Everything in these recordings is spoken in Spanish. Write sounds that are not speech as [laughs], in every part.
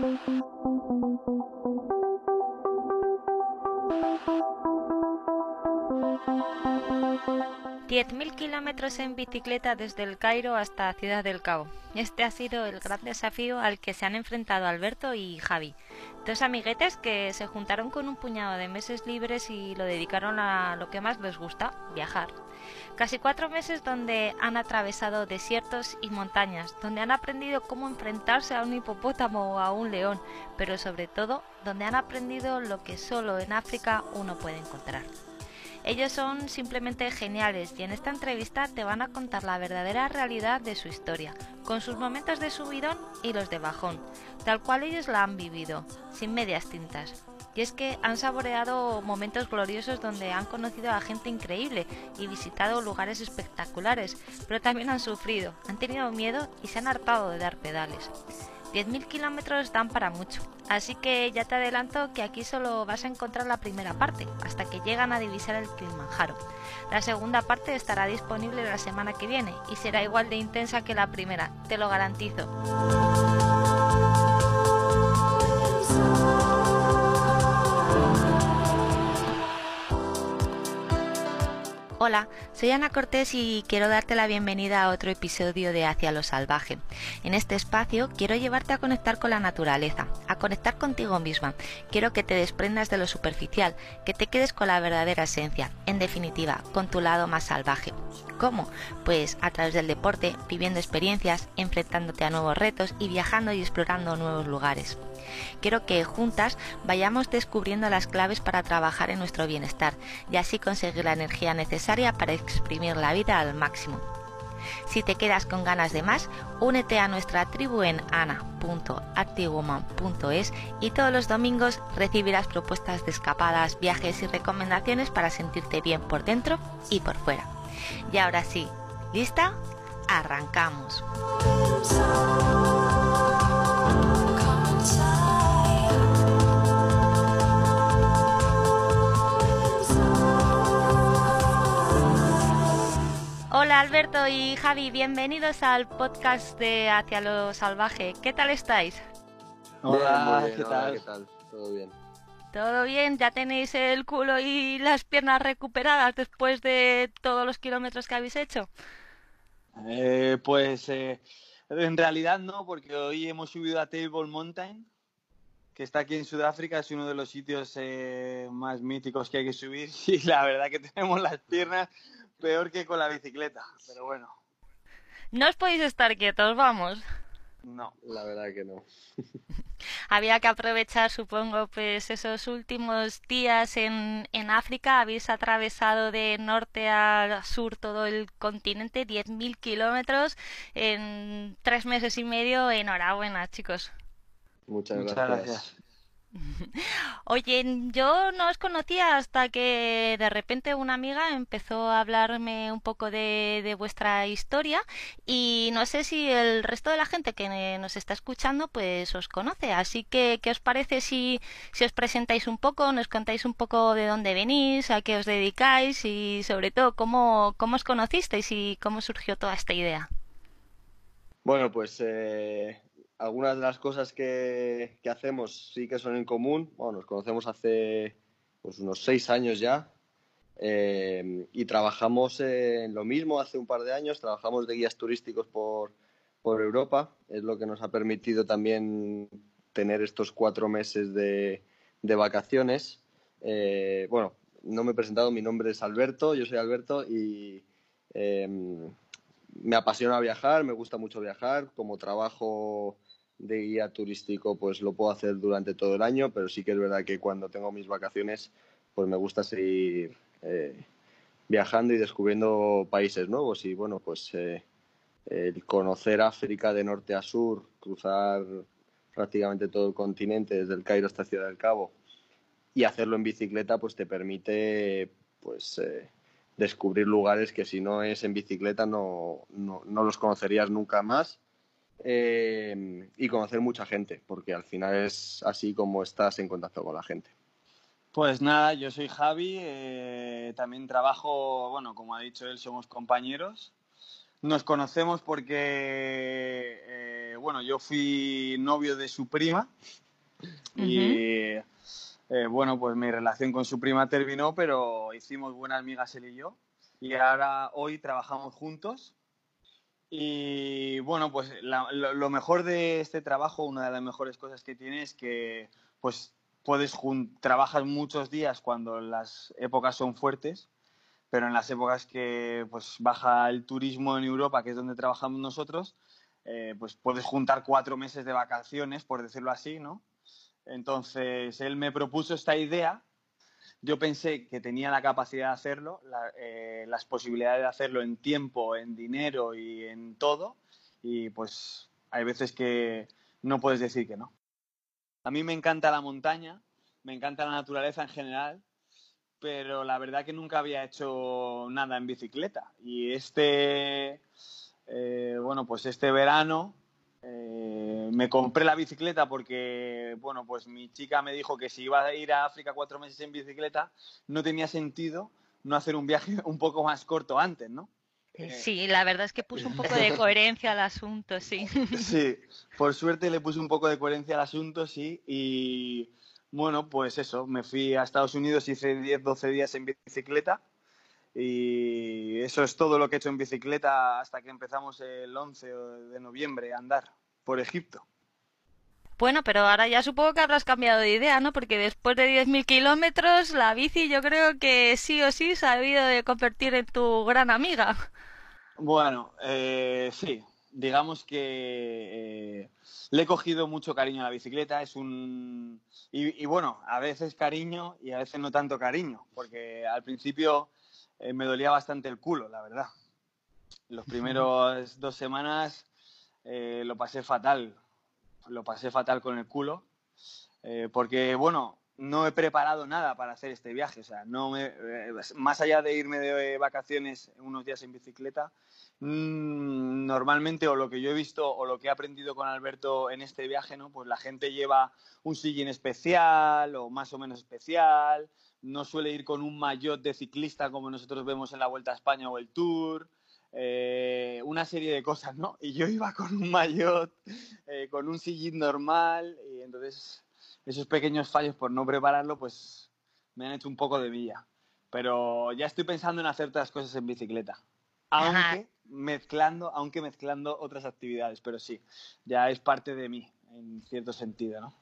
Thank you. 10.000 kilómetros en bicicleta desde el Cairo hasta Ciudad del Cabo. Este ha sido el gran desafío al que se han enfrentado Alberto y Javi, dos amiguetes que se juntaron con un puñado de meses libres y lo dedicaron a lo que más les gusta, viajar. Casi cuatro meses donde han atravesado desiertos y montañas, donde han aprendido cómo enfrentarse a un hipopótamo o a un león, pero sobre todo donde han aprendido lo que solo en África uno puede encontrar. Ellos son simplemente geniales y en esta entrevista te van a contar la verdadera realidad de su historia, con sus momentos de subidón y los de bajón, tal cual ellos la han vivido, sin medias tintas. Y es que han saboreado momentos gloriosos donde han conocido a gente increíble y visitado lugares espectaculares, pero también han sufrido, han tenido miedo y se han hartado de dar pedales. 10.000 kilómetros dan para mucho, así que ya te adelanto que aquí solo vas a encontrar la primera parte, hasta que llegan a divisar el Kilimanjaro. La segunda parte estará disponible la semana que viene y será igual de intensa que la primera, te lo garantizo. Hola, soy Ana Cortés y quiero darte la bienvenida a otro episodio de Hacia lo Salvaje. En este espacio quiero llevarte a conectar con la naturaleza, a conectar contigo misma. Quiero que te desprendas de lo superficial, que te quedes con la verdadera esencia, en definitiva, con tu lado más salvaje. ¿Cómo? Pues a través del deporte, viviendo experiencias, enfrentándote a nuevos retos y viajando y explorando nuevos lugares. Quiero que juntas vayamos descubriendo las claves para trabajar en nuestro bienestar y así conseguir la energía necesaria para exprimir la vida al máximo. Si te quedas con ganas de más, únete a nuestra tribu en ana.activewoman.es y todos los domingos recibirás propuestas de escapadas, viajes y recomendaciones para sentirte bien por dentro y por fuera. Y ahora sí, ¿lista? Arrancamos. Hola Alberto y Javi, bienvenidos al podcast de Hacia lo Salvaje. ¿Qué tal estáis? Hola, ¿qué, tal? ¿Todo bien? ¿Todo bien? ¿Ya tenéis el culo y las piernas recuperadas después de todos los kilómetros que habéis hecho? Eh, pues eh, en realidad no, porque hoy hemos subido a Table Mountain, que está aquí en Sudáfrica, es uno de los sitios eh, más míticos que hay que subir [laughs] y la verdad que tenemos las piernas peor que con la bicicleta, pero bueno. No os podéis estar quietos, vamos. No, la verdad que no. [laughs] Había que aprovechar, supongo, pues esos últimos días en, en África. Habéis atravesado de norte a sur todo el continente, 10.000 kilómetros en tres meses y medio. Enhorabuena, chicos. Muchas, Muchas gracias. [laughs] Oye, yo no os conocía hasta que de repente una amiga empezó a hablarme un poco de, vuestra historia y no sé si el resto de la gente que nos está escuchando pues os conoce. Así que, ¿qué os parece si, si os presentáis un poco, nos contáis un poco de dónde venís, a qué os dedicáis y sobre todo cómo, cómo os conocisteis y cómo surgió toda esta idea? Bueno, pues eh, algunas de las cosas que, hacemos sí que son en común. Bueno, nos conocemos hace pues, unos seis años ya eh, y trabajamos en lo mismo hace un par de años. Trabajamos de guías turísticos por, por Europa. Es lo que nos ha permitido también tener estos cuatro meses de, de vacaciones. Eh, bueno, no me he presentado, mi nombre es Alberto, yo soy Alberto y eh, me apasiona viajar, me gusta mucho viajar. Como trabajo de guía turístico pues lo puedo hacer durante todo el año, pero sí que es verdad que cuando tengo mis vacaciones pues me gusta seguir eh, viajando y descubriendo países nuevos. Y bueno pues eh, el conocer África de norte a sur, cruzar prácticamente todo el continente desde el Cairo hasta Ciudad del Cabo y hacerlo en bicicleta pues te permite pues eh, descubrir lugares que si no es en bicicleta no, no, no los conocerías nunca más eh, y conocer mucha gente, porque al final es así como estás en contacto con la gente. Pues nada, yo soy Javi, eh, también trabajo, bueno, como ha dicho él, somos compañeros. nos conocemos porque, eh, bueno, yo fui novio de su prima y, eh, bueno, pues mi relación con su prima terminó, pero hicimos buenas amigas él y yo y ahora hoy trabajamos juntos. Y bueno, pues lo, mejor de este trabajo, una de las mejores cosas que tiene es que pues puedes trabajar muchos días cuando las épocas son fuertes, pero en las épocas que pues baja el turismo en Europa, que es donde trabajamos nosotros, eh, pues puedes juntar cuatro meses de vacaciones, por decirlo así, ¿no? Entonces él me propuso esta idea yo pensé que tenía la capacidad de hacerlo, eh, las posibilidades de hacerlo en tiempo, en dinero y en todo, y pues hay veces que no puedes decir que no. A mí me encanta la montaña, me encanta la naturaleza en general, pero la verdad que nunca había hecho nada en bicicleta. Y este, eh, bueno, pues este verano eh, me compré la bicicleta porque, bueno, pues mi chica me dijo que si iba a ir a África cuatro meses en bicicleta, no tenía sentido no hacer un viaje [laughs] un poco más corto antes, ¿no? Eh, sí, la verdad es que puso un poco de [laughs] coherencia al asunto, sí. Sí, por suerte le puse un poco de coherencia al asunto, sí, y bueno, pues eso, me fui a Estados Unidos, hice 10, 12 días en bicicleta y eso es todo lo que he hecho en bicicleta hasta que empezamos el 11 de noviembre a andar por Egipto. Bueno, pero ahora ya supongo que habrás cambiado de idea, ¿no? Porque después de 10.000 kilómetros, la bici yo creo que sí o sí se ha debido de convertir en tu gran amiga. Bueno, eh, sí, digamos que eh, le he cogido mucho cariño a la bicicleta, es un... y, bueno, a veces cariño y a veces no tanto cariño, porque al principio eh, me dolía bastante el culo, la verdad. Los primeros dos semanas eh, lo pasé fatal, lo pasé fatal con el culo, eh, porque bueno, no he preparado nada para hacer este viaje, o sea, no más allá de irme de vacaciones unos días en bicicleta, mm, normalmente o lo que yo he visto o lo que he aprendido con Alberto en este viaje, ¿no? Pues la gente lleva un sillín especial o más o menos especial, no suele ir con un maillot de ciclista como nosotros vemos en la Vuelta a España o el Tour, eh, una serie de cosas, ¿no? Y yo iba con un maillot, eh, con un sillín normal, y entonces esos pequeños fallos por no prepararlo, pues me han hecho un poco de villa. Pero ya estoy pensando en hacer otras cosas en bicicleta. Aunque mezclando, aunque mezclando otras actividades, pero sí, ya es parte de mí, en cierto sentido, ¿no?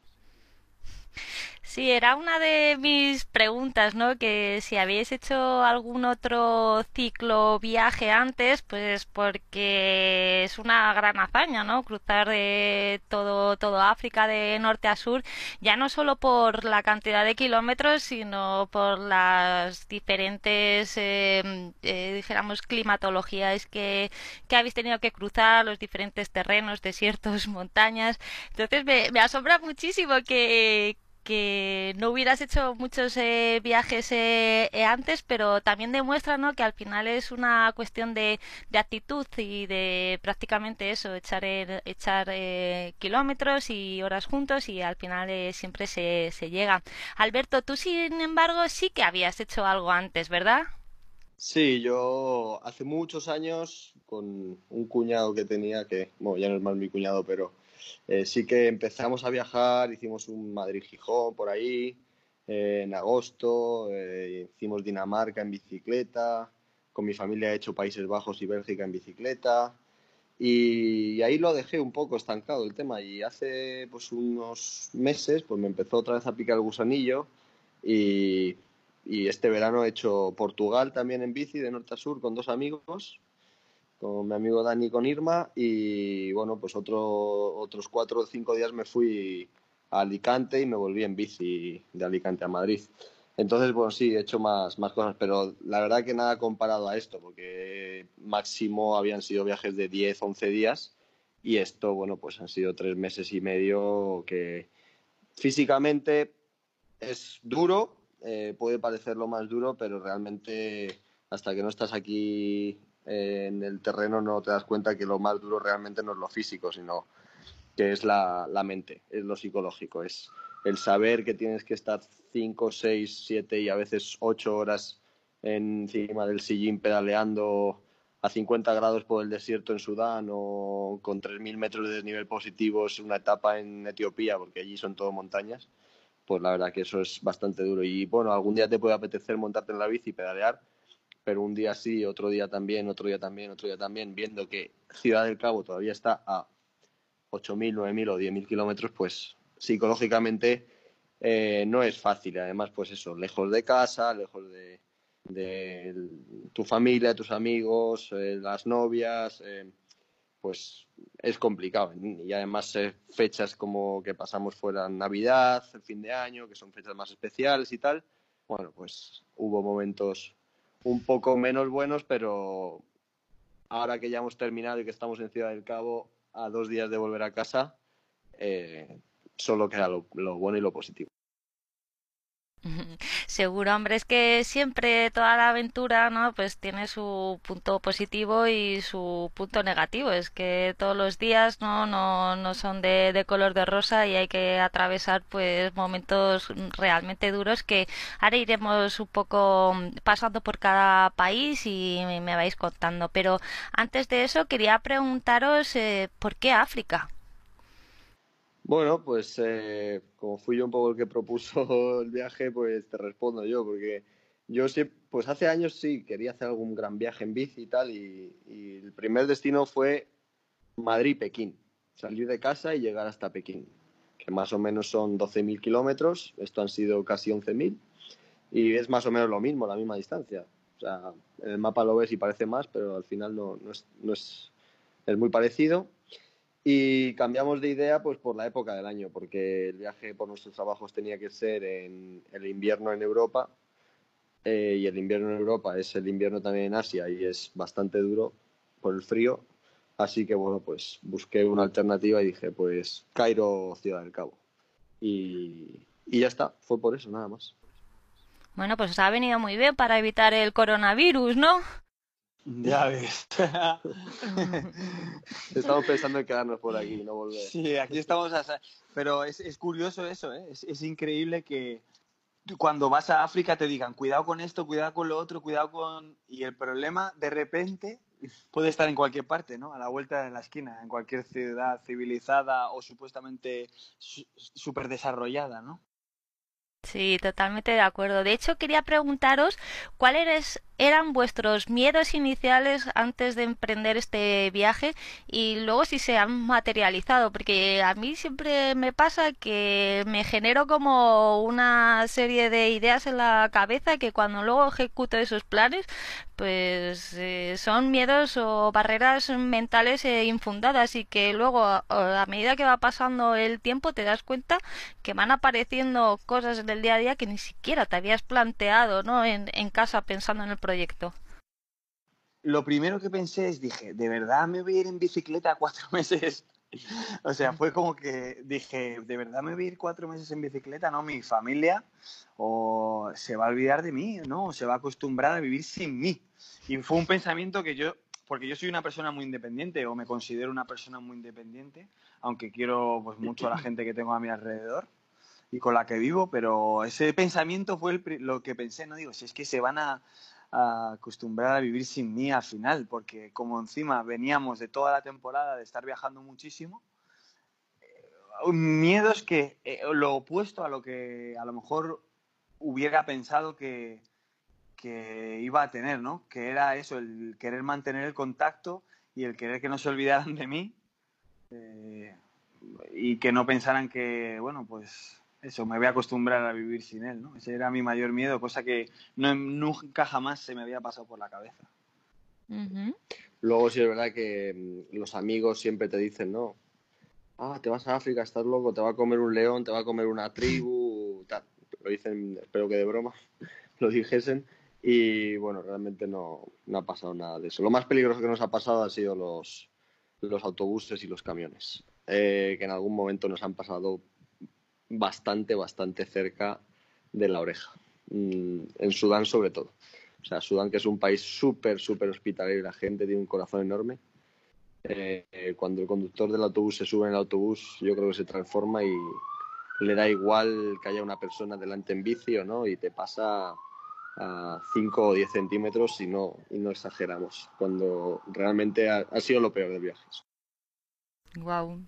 Sí, era una de mis preguntas, ¿no? Que si habéis hecho algún otro ciclo viaje antes, pues porque es una gran hazaña, ¿no? Cruzar de todo, todo África de norte a sur, ya no solo por la cantidad de kilómetros, sino por las diferentes, em, eh, dijéramos, climatologías que, que habéis tenido que cruzar, los diferentes terrenos, desiertos, [laughs] montañas. Entonces me, me asombra muchísimo que, que no hubieras hecho muchos eh, viajes eh, eh, antes, pero también demuestra ¿no? que al final es una cuestión de, actitud y de prácticamente eso, echar, echar kilómetros y horas juntos y al final siempre se, se llega. Alberto, tú sin embargo sí que habías hecho algo antes, ¿verdad? Sí, yo hace muchos años con un cuñado que tenía, que bueno, ya no es más mi cuñado, pero eh, sí que empezamos a viajar, hicimos un Madrid-Gijón por ahí eh, en agosto, eh, hicimos Dinamarca en bicicleta, con mi familia he hecho Países Bajos y Bélgica en bicicleta y ahí lo dejé un poco estancado el tema y hace pues unos meses pues me empezó otra vez a picar el gusanillo y, y este verano he hecho Portugal también en bici de norte a sur con dos amigos con mi amigo Dani con Irma y bueno, pues otro, otros cuatro o cinco días me fui a Alicante y me volví en bici de Alicante a Madrid. Entonces, bueno, sí, he hecho más, más cosas, pero la verdad que nada comparado a esto, porque máximo habían sido viajes de 10, 11 días y esto, bueno, pues han sido tres meses y medio que físicamente es duro, eh, puede parecer lo más duro, pero realmente hasta que no estás aquí en el terreno no te das cuenta que lo más duro realmente no es lo físico, sino que es la, la mente, es lo psicológico, es el saber que tienes que estar 5, 6, 7 y a veces 8 horas encima del sillín pedaleando a 50 grados por el desierto en Sudán o con 3.000 metros de desnivel positivos una etapa en Etiopía, porque allí son todo montañas, pues la verdad que eso es bastante duro. Y bueno, algún día te puede apetecer montarte en la bici y pedalear, pero un día sí, otro día también, otro día también, otro día también, viendo que Ciudad del Cabo todavía está a 8.000, 9.000 o 10.000 kilómetros, pues psicológicamente eh, no es fácil. Además, pues eso, lejos de casa, lejos de, tu familia, tus amigos, eh, las novias, eh, pues es complicado. Y además fechas como que pasamos fuera Navidad, el fin de año, que son fechas más especiales y tal. Bueno, pues hubo momentos un poco menos buenos, pero ahora que ya hemos terminado y que estamos en Ciudad del Cabo, a dos días de volver a casa, solo queda lo, bueno y lo positivo. [laughs] Seguro, hombre, es que siempre toda la aventura, ¿no? Pues tiene su punto positivo y su punto negativo. Es que todos los días, ¿no? No, no son de, color de rosa y hay que atravesar, pues, momentos realmente duros que ahora iremos un poco pasando por cada país y me vais contando. Pero antes de eso, quería preguntaros, eh, ¿por qué África? Bueno, pues eh, como fui yo un poco el que propuso [laughs] el viaje, pues te respondo yo, porque yo sí, pues hace años sí quería hacer algún gran viaje en bici y tal, y, el primer destino fue Madrid-Pekín, salir de casa y llegar hasta Pekín, que más o menos son 12.000 kilómetros, esto han sido casi 11.000, y es más o menos lo mismo, la misma distancia. O sea, en el mapa lo ves y parece más, pero al final no, no, es, no es, es muy parecido. Y cambiamos de idea pues por la época del año, porque el viaje por nuestros trabajos tenía que ser en el invierno en Europa eh, y el invierno en Europa es el invierno también en Asia y es bastante duro por el frío. Así que bueno, pues busqué una alternativa y dije pues Cairo, Ciudad del Cabo. Y, y ya está, fue por eso, nada más. Bueno, pues ha venido muy bien para evitar el coronavirus, ¿no? Ya ves. [laughs] estamos pensando en quedarnos por aquí, no volver. Sí, aquí estamos. Pero es, curioso eso, ¿eh? Es, increíble que cuando vas a África te digan, cuidado con esto, cuidado con lo otro, cuidado con... Y el problema, de repente, puede estar en cualquier parte, ¿no? A la vuelta de la esquina, en cualquier ciudad civilizada o supuestamente súper desarrollada, ¿no? Sí, totalmente de acuerdo. De hecho, quería preguntaros cuáles eran vuestros miedos iniciales antes de emprender este viaje y luego si se han materializado, porque a mí siempre me pasa que me genero como una serie de ideas en la cabeza que cuando luego ejecuto esos planes, pues eh, son miedos o barreras mentales eh, infundadas y que luego a, medida que va pasando el tiempo te das cuenta que van apareciendo cosas del día a día que ni siquiera te habías planteado ¿no? en, en casa pensando en el proyecto? Lo primero que pensé es, dije, ¿de verdad me voy a ir en bicicleta cuatro [laughs] meses? [laughs] o sea, fue como que dije, ¿de verdad me voy a ir cuatro meses en bicicleta? No, mi familia o se va a olvidar de mí, ¿no? O se va a acostumbrar a vivir sin mí. Y fue un pensamiento que yo, porque yo soy una persona muy independiente o me considero una persona muy independiente, aunque quiero pues mucho a la gente que tengo a mi alrededor y con la que vivo, pero ese pensamiento fue lo que pensé, no digo, si es que se van a, acostumbrar a vivir sin mí al final, porque como encima veníamos de toda la temporada de estar viajando muchísimo, eh, miedos que eh, lo opuesto a lo que a lo mejor hubiera pensado que, que iba a tener, ¿no? Que era eso, el querer mantener el contacto y el querer que no se olvidaran de mí eh, y que no pensaran que, bueno, pues eso, me voy a acostumbrar a vivir sin él, ¿no? Ese era mi mayor miedo, cosa que no, nunca jamás se me había pasado por la cabeza. Luego sí es verdad que mm, los amigos siempre te dicen, no, ah, te vas a África, estás loco, te va a comer un león, te va a comer una tribu, tal. Lo dicen, espero que de broma [laughs] lo dijesen. Y bueno, realmente no, no, ha pasado nada de eso. Lo más peligroso que nos ha pasado han sido los, los autobuses y los camiones, eh, que en algún momento nos han pasado bastante, bastante cerca de la oreja. Mm, en Sudán sobre todo. O sea, Sudán que es un país súper, súper hospitalario y la gente tiene un corazón enorme. Eh, cuando el conductor del autobús se sube en el autobús, yo creo que se transforma y le da igual que haya una persona delante en bici o no, y te pasa a 5 o 10 centímetros y no, y no exageramos, cuando realmente ha, ha sido lo peor del viaje. Wow.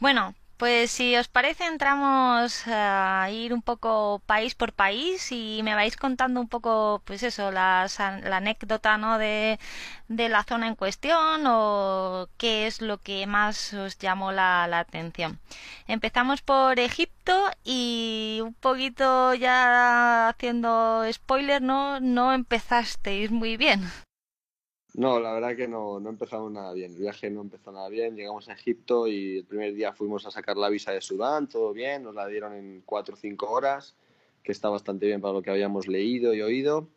Bueno, pues si os parece entramos a ir un poco país por país y me vais contando un poco, pues eso, las, la anécdota, ¿no? De, de la zona en cuestión o qué es lo que más os llamó la, la atención. Empezamos por Egipto y un poquito ya haciendo spoiler, ¿no? No empezasteis muy bien. No, la verdad que no, no empezamos nada bien. El viaje no empezó nada bien. Llegamos a Egipto y el primer día fuimos a sacar la visa de Sudán, todo bien, nos la dieron en cuatro o cinco horas, que está bastante bien para lo que habíamos leído y oído.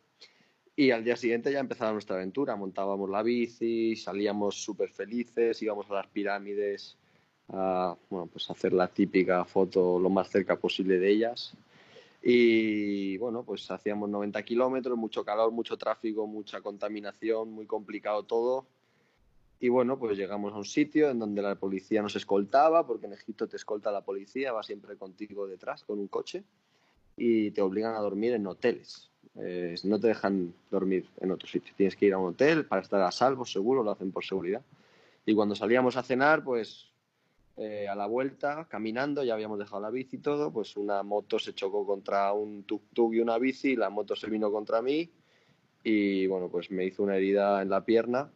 Y al día siguiente ya empezaba nuestra aventura. Montábamos la bici, salíamos súper felices, íbamos a las pirámides a bueno, pues hacer la típica foto lo más cerca posible de ellas. Y bueno, pues hacíamos 90 kilómetros, mucho calor, mucho tráfico, mucha contaminación, muy complicado todo. Y bueno, pues llegamos a un sitio en donde la policía nos escoltaba, porque en Egipto te escolta la policía, va siempre contigo detrás con un coche y te obligan a dormir en hoteles. No te dejan dormir en otro sitio. Tienes que ir a un hotel para estar a salvo, seguro, lo hacen por seguridad. Y cuando salíamos a cenar, pues eh, a la vuelta, caminando, ya habíamos dejado la bici y todo, pues una moto se chocó contra un tuk-tuk y una bici, la moto se vino contra mí y bueno, pues me hizo una herida en la pierna.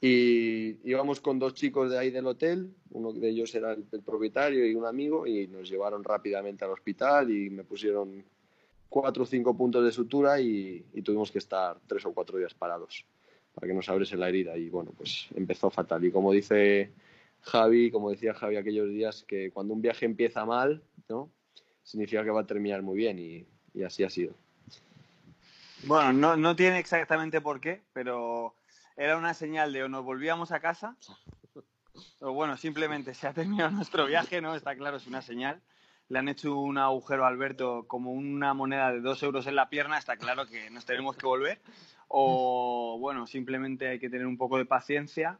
Y íbamos con dos chicos de ahí del hotel, uno de ellos era el, propietario y un amigo, y nos llevaron rápidamente al hospital y me pusieron cuatro o cinco puntos de sutura y, y tuvimos que estar tres o cuatro días parados para que nos abriese la herida. Y bueno, pues empezó fatal. Y como dice Javi, como decía Javi aquellos días, que cuando un viaje empieza mal, ¿no? Significa que va a terminar muy bien y, así ha sido. Bueno, no, no tiene exactamente por qué, pero era una señal de o nos volvíamos a casa o bueno, simplemente se ha terminado nuestro viaje, ¿no? Está claro, es una señal. Le han hecho un agujero a Alberto como una moneda de dos euros en la pierna, está claro que nos tenemos que volver. O bueno, simplemente hay que tener un poco de paciencia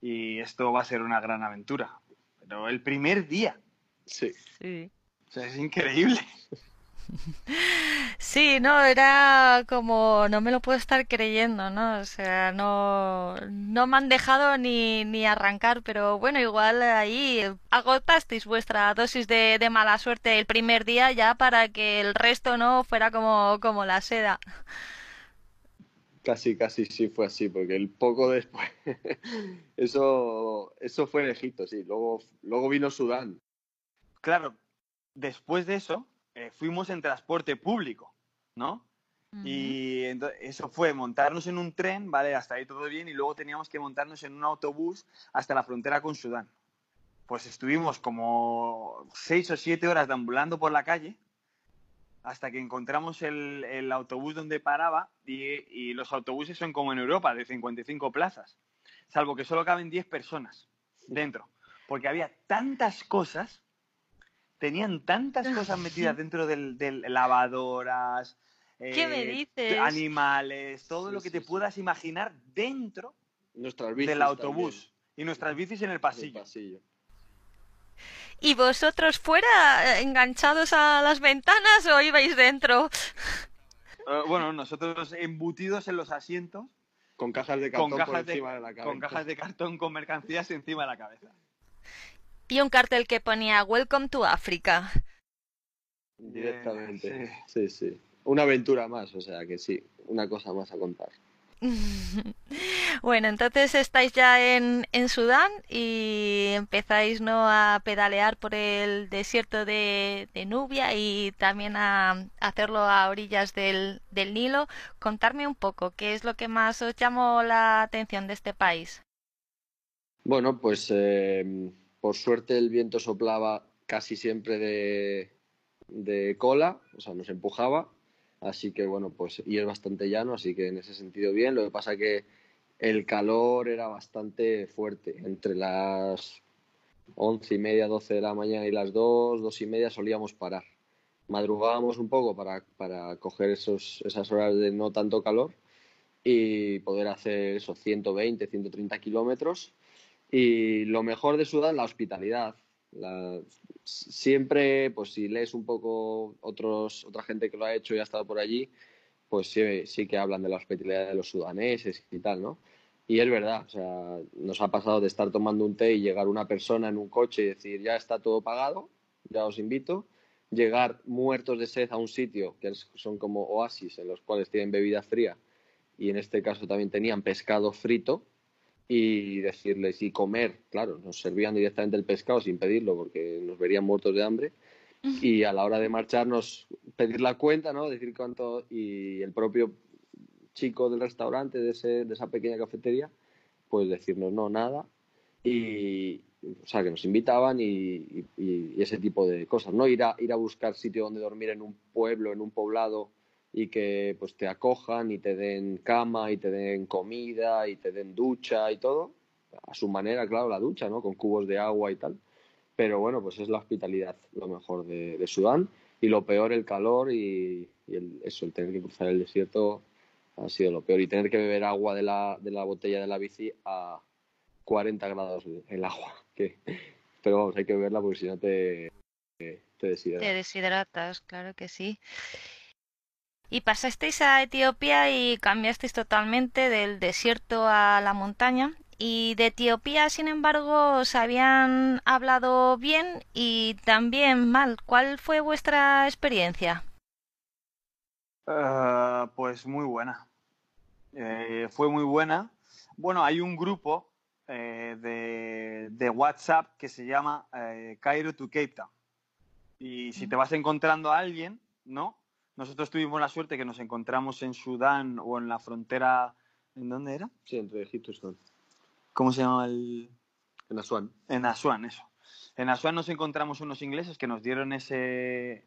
y esto va a ser una gran aventura. Pero el primer día, Sí. Sí. o sea, es increíble. Sí, no, era como, no me lo puedo estar creyendo, ¿no? O sea, no, no me han dejado ni, ni arrancar, pero bueno, igual ahí agotasteis vuestra dosis de, de mala suerte el primer día ya para que el resto no fuera como, como la seda. Casi, casi sí fue así, porque el poco después, [laughs] eso, eso fue en Egipto, sí. Luego, luego vino Sudán. Claro, después de eso eh, fuimos en transporte público, ¿no? Y eso fue montarnos en un tren, ¿vale? Hasta ahí todo bien, y luego teníamos que montarnos en un autobús hasta la frontera con Sudán. Pues estuvimos como seis o siete horas deambulando por la calle hasta que encontramos el, el autobús donde paraba y, y los autobuses son como en Europa, de 55 plazas, salvo que solo caben 10 personas dentro, porque había tantas cosas, tenían tantas cosas metidas [laughs] dentro del, del lavadoras, ¿Qué me eh, dices? animales, todo Sí, lo que sí, te sí. puedas imaginar dentro Nuestras bicis del autobús también, y nuestras bicis en el del pasillo. pasillo. ¿Y vosotros fuera, eh, enganchados a las ventanas o ibais dentro? Eh, bueno, nosotros embutidos en los asientos Con cajas de con cartón por de, encima de, la cabeza. con cajas de cartón con mercancías encima de la cabeza. Y un cartel que ponía Welcome to Africa. Directamente. Sí, sí. Una aventura más, o sea que sí, una cosa más a contar. [laughs] Bueno, entonces estáis ya en, Sudán y empezáis ¿no? a pedalear por el desierto de, Nubia y también a hacerlo a orillas del, Nilo. Contarme un poco, ¿qué es lo que más os llamó la atención de este país? Bueno, pues eh, por suerte el viento soplaba casi siempre de, de cola, o sea, nos empujaba, así que bueno, pues y es bastante llano, así que en ese sentido bien. Lo que pasa que el calor era bastante fuerte, entre las once y media, doce de la mañana y las dos, dos y media solíamos parar. Madrugábamos un poco para, para coger esos, esas horas de no tanto calor y poder hacer esos 120, 130 kilómetros. Y lo mejor de Sudán, la hospitalidad. La- siempre, pues si lees un poco otros, otra gente que lo ha hecho y ha estado por allí, pues sí, sí que hablan de la hospitalidad de los sudaneses y tal, ¿no? Y es verdad, o sea, nos ha pasado de estar tomando un té y llegar una persona en un coche y decir, ya está todo pagado, ya os invito, llegar muertos de sed a un sitio que son como oasis en los cuales tienen bebida fría y en este caso también tenían pescado frito y decirles y comer, claro, nos servían directamente el pescado sin pedirlo porque nos verían muertos de hambre y a la hora de marcharnos pedir la cuenta, ¿no? Decir cuánto y el propio chico del restaurante de, ese, de esa pequeña cafetería, pues decirnos no, nada y o sea que nos invitaban y, ese tipo de cosas, ¿no? Ir a, ir a buscar sitio donde dormir en un pueblo, en un poblado y que pues te acojan y te den cama y te den comida y te den ducha y todo. A su manera, claro, la ducha, ¿no? Con cubos de agua y tal. Pero bueno, pues es la hospitalidad lo mejor de, Sudán. Y lo peor, el calor y, el, eso, el tener que cruzar el desierto ha sido lo peor. Y tener que beber agua de la, de la botella de la bici a 40 grados el agua. [laughs] Que, pero vamos, hay que beberla porque si no te, te deshidratas. Te deshidratas, claro que sí. Y pasasteis a Etiopía y cambiasteis totalmente del desierto a la montaña. Y de Etiopía, sin embargo, os habían hablado bien y también mal. ¿Cuál fue vuestra experiencia? Eh, pues muy buena. Eh, fue muy buena. Bueno, hay un grupo eh, de, de, WhatsApp que se llama Cairo to Cape Town. Y si te vas encontrando a alguien, ¿no? Nosotros tuvimos la suerte que nos encontramos en Sudán o en la frontera. ¿En dónde era? Sí, entre Egipto y Sudán. ¿Cómo se llama el.? En Asuán. En Asuán, eso. En Asuán nos encontramos unos ingleses que nos dieron ese.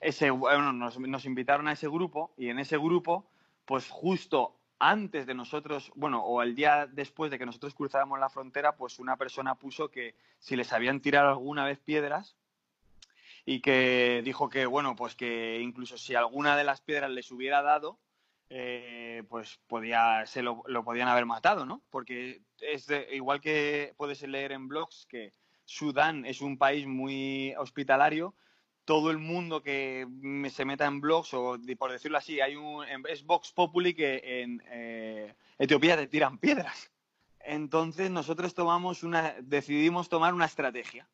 ese bueno, nos, nos invitaron a ese grupo y en ese grupo, pues justo antes de nosotros, bueno, o el día después de que nosotros cruzáramos la frontera, pues una persona puso que si les habían tirado alguna vez piedras, y que dijo que, bueno, pues que incluso si alguna de las piedras les hubiera dado, eh, pues podía, se lo, podían haber matado, ¿no? Porque es igual que puedes leer en blogs que Sudán es un país muy hospitalario, todo el mundo que se meta en blogs, o por decirlo así, hay un, es Vox Populi que en eh, Etiopía te tiran piedras. Entonces nosotros tomamos una, decidimos tomar una estrategia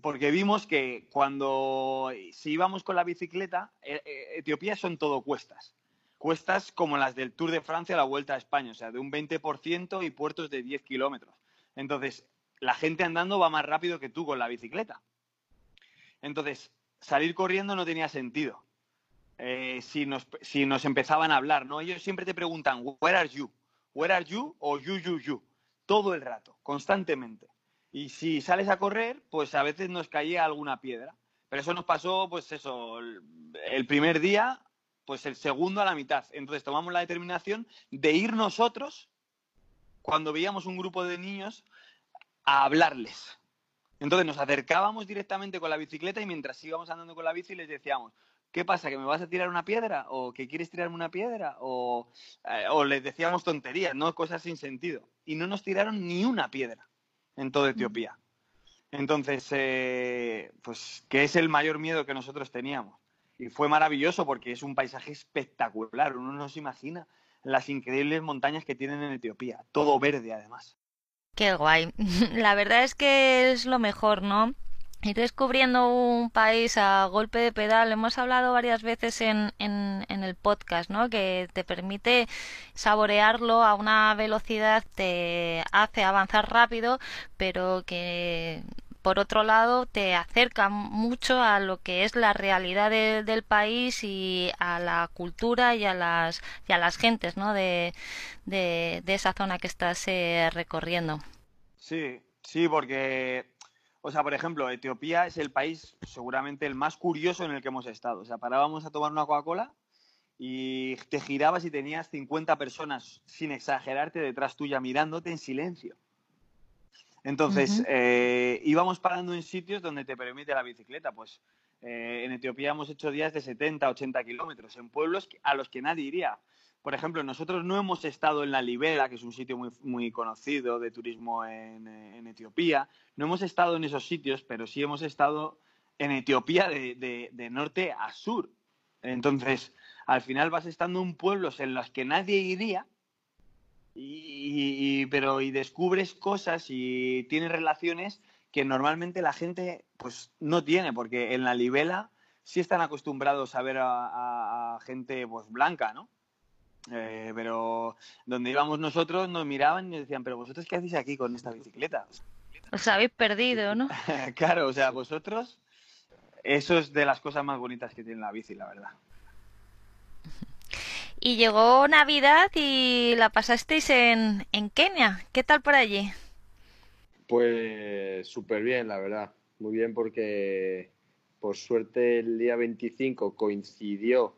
porque vimos que cuando si íbamos con la bicicleta, eh, eh, Etiopía son todo cuestas. Cuestas como las del Tour de Francia a la Vuelta a España, o sea, de un 20% y puertos de 10 kilómetros. Entonces, la gente andando va más rápido que tú con la bicicleta. Entonces, salir corriendo no tenía sentido. Eh, si, nos, si nos empezaban a hablar, ¿no? Ellos siempre te preguntan, ¿where are you? ¿Where are you? o you, you, you. Todo el rato, constantemente. Y si sales a correr, pues a veces nos caía alguna piedra. Pero eso nos pasó, pues eso, el primer día, pues el segundo a la mitad. Entonces tomamos la determinación de ir nosotros, cuando veíamos un grupo de niños, a hablarles. Entonces nos acercábamos directamente con la bicicleta y mientras íbamos andando con la bici les decíamos, ¿qué pasa? ¿Que me vas a tirar una piedra? ¿O que quieres tirarme una piedra? O, eh, o les decíamos tonterías, ¿no? Cosas sin sentido. Y no nos tiraron ni una piedra en toda Etiopía. Entonces, eh, pues que es el mayor miedo que nosotros teníamos. Y fue maravilloso porque es un paisaje espectacular. Uno no se imagina las increíbles montañas que tienen en Etiopía. Todo verde, además. Qué guay. [laughs] La verdad es que es lo mejor, ¿no? Ir descubriendo un país a golpe de pedal. Hemos hablado varias veces en, en, en, el podcast, ¿no? Que te permite saborearlo a una velocidad, te hace avanzar rápido, pero que por otro lado te acerca mucho a lo que es la realidad del país y a la cultura y a las, y a las gentes, ¿no? De, de, de esa zona que estás eh, recorriendo. Sí, sí, porque o sea, por ejemplo, Etiopía es el país seguramente el más curioso en el que hemos estado. O sea, parábamos a tomar una Coca-Cola y te girabas y tenías 50 personas, sin exagerarte, detrás tuya mirándote en silencio. Entonces, eh, íbamos parando en sitios donde te permite la bicicleta. Pues eh, en Etiopía hemos hecho días de 70, 80 kilómetros, en pueblos a los que nadie iría. Por ejemplo, nosotros no hemos estado en la Libera, que es un sitio muy, muy conocido de turismo en, Etiopía. No hemos estado en esos sitios, pero sí hemos estado en Etiopía de, norte a sur. Entonces, al final vas estando en pueblos en los que nadie iría, y, pero y descubres cosas y tienes relaciones que normalmente la gente pues no tiene, porque en la libela sí están acostumbrados a ver a, gente pues blanca, ¿no? Eh, pero donde íbamos nosotros nos miraban y nos decían, pero vosotros qué hacéis aquí con esta bicicleta? Os habéis perdido, ¿no? [laughs] claro, o sea, vosotros, eso es de las cosas más bonitas que tiene la bici, la verdad. Y llegó Navidad y la pasasteis en, en Kenia. ¿Qué tal por allí? Pues súper bien, la verdad. Muy bien porque por suerte el día 25 coincidió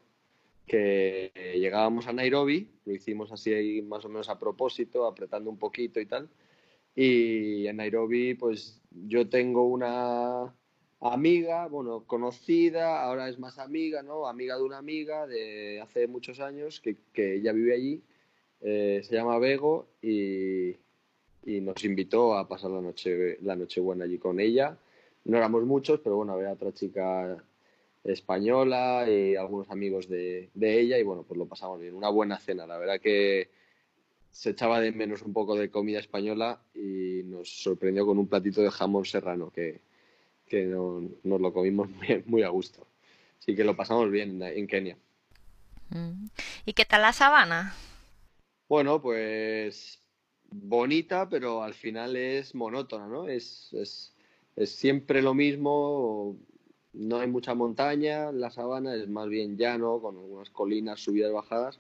que llegábamos a Nairobi, lo hicimos así más o menos a propósito, apretando un poquito y tal. Y en Nairobi, pues yo tengo una amiga, bueno, conocida, ahora es más amiga, ¿no? Amiga de una amiga de hace muchos años que, que ella vive allí, eh, se llama Bego y, y, nos invitó a pasar la noche, la noche buena allí con ella. No éramos muchos, pero bueno, había otra chica española y algunos amigos de, de ella y bueno, pues lo pasamos bien. Una buena cena, la verdad que se echaba de menos un poco de comida española y nos sorprendió con un platito de jamón serrano que, que no, nos lo comimos [laughs] muy, a gusto. Así que lo pasamos bien en Kenia. Mm. ¿Y qué tal la sabana? Bueno, pues bonita, pero al final es monótona, ¿no? Es, es, es siempre lo mismo, no hay mucha montaña, la sabana es más bien llano, con algunas colinas, subidas, bajadas,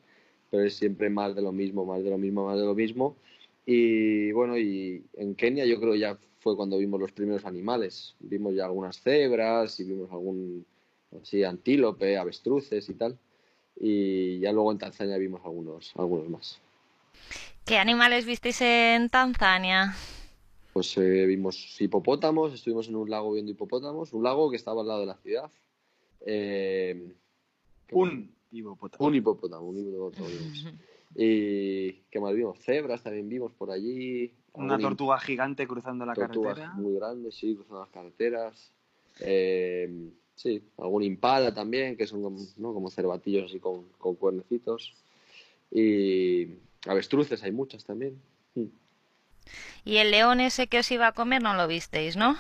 pero es siempre más de lo mismo, más de lo mismo, más de lo mismo. Y bueno, y en Kenia yo creo ya fue cuando vimos los primeros animales. Vimos ya algunas cebras y vimos algún así, antílope, avestruces y tal. Y ya luego en Tanzania vimos algunos, algunos más. ¿Qué animales visteis en Tanzania? Pues eh, vimos hipopótamos, estuvimos en un lago viendo hipopótamos, un lago que estaba al lado de la ciudad. Eh, un hipopótamo. Un hipopótamo, un hipopótamo. [laughs] y qué más vimos, cebras también vimos por allí, una tortuga gigante cruzando la Tortugas carretera. muy grandes, sí, cruzando las carreteras. Eh, sí, algún impala también, que son como, ¿no? como cervatillos así con, con, cuernecitos. Y avestruces hay muchas también. Mm. ¿Y el león ese que os iba a comer no lo visteis, no?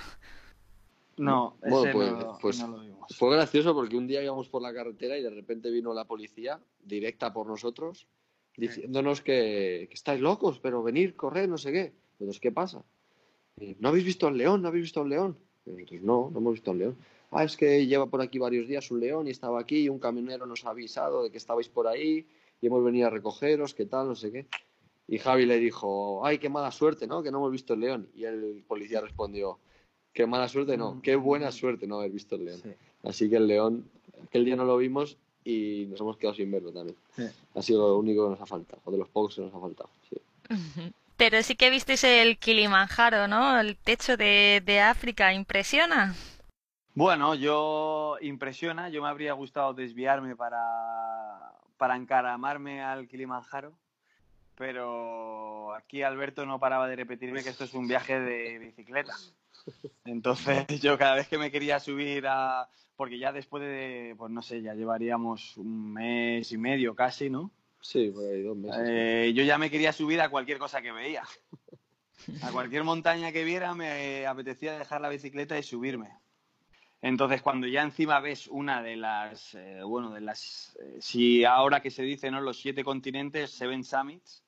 No, ese pues, pues no, lo vimos. Fue gracioso porque un día íbamos por la carretera y de repente vino la policía directa por nosotros diciéndonos que, que estáis locos, pero venir, correr, no sé qué. Entonces, ¿qué pasa? ¿No habéis visto al león? ¿No habéis visto al león? Y nosotros, no, no hemos visto al león. Ah, es que lleva por aquí varios días un león y estaba aquí y un camionero nos ha avisado de que estabais por ahí y hemos venido a recogeros, qué tal, no sé qué. Y Javi le dijo, ay, qué mala suerte, ¿no? Que no hemos visto el león. Y el policía respondió, qué mala suerte, no, qué buena suerte no haber visto el león. Así que el león, aquel día no lo vimos y nos hemos quedado sin verlo también. Ha sido lo único que nos ha faltado, o de los pocos que nos ha faltado. Sí. [laughs] Pero sí que visteis el Kilimanjaro, ¿no? El techo de, de África, ¿impresiona? Bueno, yo impresiona, yo me habría gustado desviarme para, para encaramarme al Kilimanjaro, pero aquí Alberto no paraba de repetirme que esto es un viaje de bicicleta. Entonces [laughs] yo cada vez que me quería subir a... porque ya después de, pues no sé, ya llevaríamos un mes y medio casi, ¿no? Sí, por ahí dos meses. Eh, yo ya me quería subir a cualquier cosa que veía. A cualquier montaña que viera me apetecía dejar la bicicleta y subirme. Entonces, cuando ya encima ves una de las, eh, bueno, de las, eh, si ahora que se dice, ¿no? Los siete continentes, Seven Summits,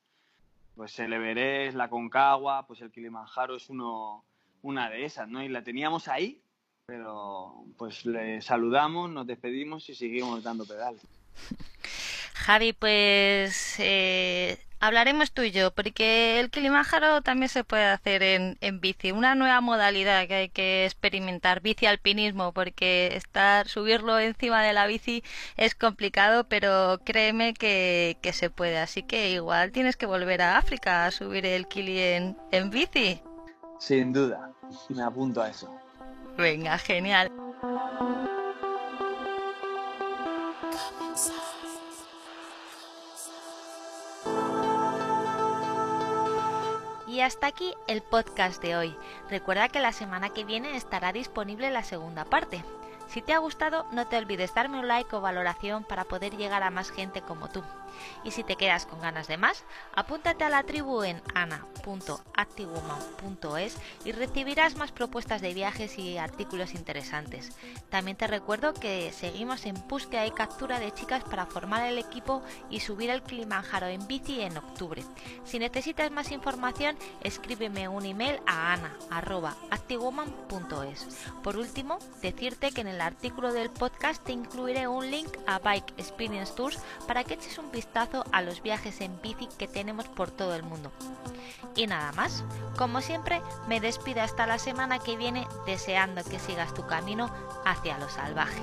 pues el Everest, la Concagua, pues el Kilimanjaro es uno, una de esas, ¿no? Y la teníamos ahí, pero pues le saludamos, nos despedimos y seguimos dando pedales. [laughs] Javi, pues eh, hablaremos tú y yo, porque el Kilimanjaro también se puede hacer en, en, bici, una nueva modalidad que hay que experimentar, bici alpinismo, porque estar, subirlo encima de la bici es complicado, pero créeme que, que se puede, así que igual tienes que volver a África a subir el Kili en, en bici. Sin duda, me apunto a eso. Venga, genial. Y hasta aquí el podcast de hoy. Recuerda que la semana que viene estará disponible la segunda parte. Si te ha gustado, no te olvides darme un like o valoración para poder llegar a más gente como tú. Y si te quedas con ganas de más, apúntate a la tribu en ana.activewoman.es y recibirás más propuestas de viajes y artículos interesantes. También te recuerdo que seguimos en búsqueda y captura de chicas para formar el equipo y subir el Kilimanjaro en bici en octubre. Si necesitas más información, escríbeme un email a ana.activewoman.es. Por último, decirte que en el artículo del podcast te incluiré un link a Bike Experience Tours para que eches un vistazo a los viajes en bici que tenemos por todo el mundo. Y nada más, como siempre, me despido hasta la semana que viene deseando que sigas tu camino hacia lo salvaje.